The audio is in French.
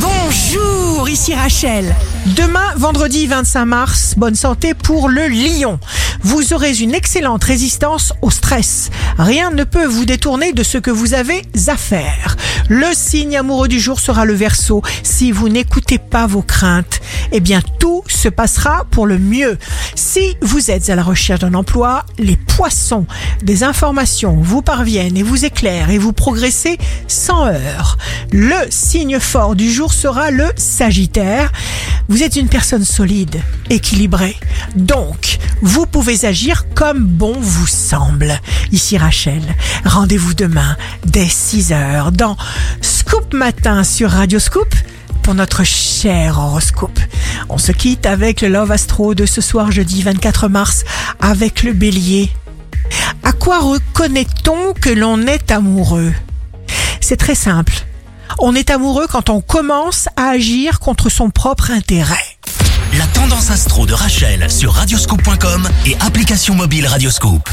Bonjour, ici Rachel. Demain, vendredi 25 mars, bonne santé pour le lion. Vous aurez une excellente résistance au stress. Rien ne peut vous détourner de ce que vous avez à faire. Le signe amoureux du jour sera le verso. Si vous n'écoutez pas vos craintes, eh bien tout se passera pour le mieux. Si vous êtes à la recherche d'un emploi, les poissons, des informations vous parviennent et vous éclairent et vous progressez sans heurts. Le signe fort du jour sera le Sagittaire. Vous êtes une personne solide, équilibrée. Donc, vous pouvez agir comme bon vous semble. Ici Rachel, rendez-vous demain dès 6 heures dans Scoop Matin sur Radio Scoop pour notre cher horoscope. On se quitte avec le Love Astro de ce soir jeudi 24 mars avec le bélier. À quoi reconnaît-on que l'on est amoureux? C'est très simple. On est amoureux quand on commence à agir contre son propre intérêt. La tendance astro de Rachel sur radioscope.com et application mobile Radioscope.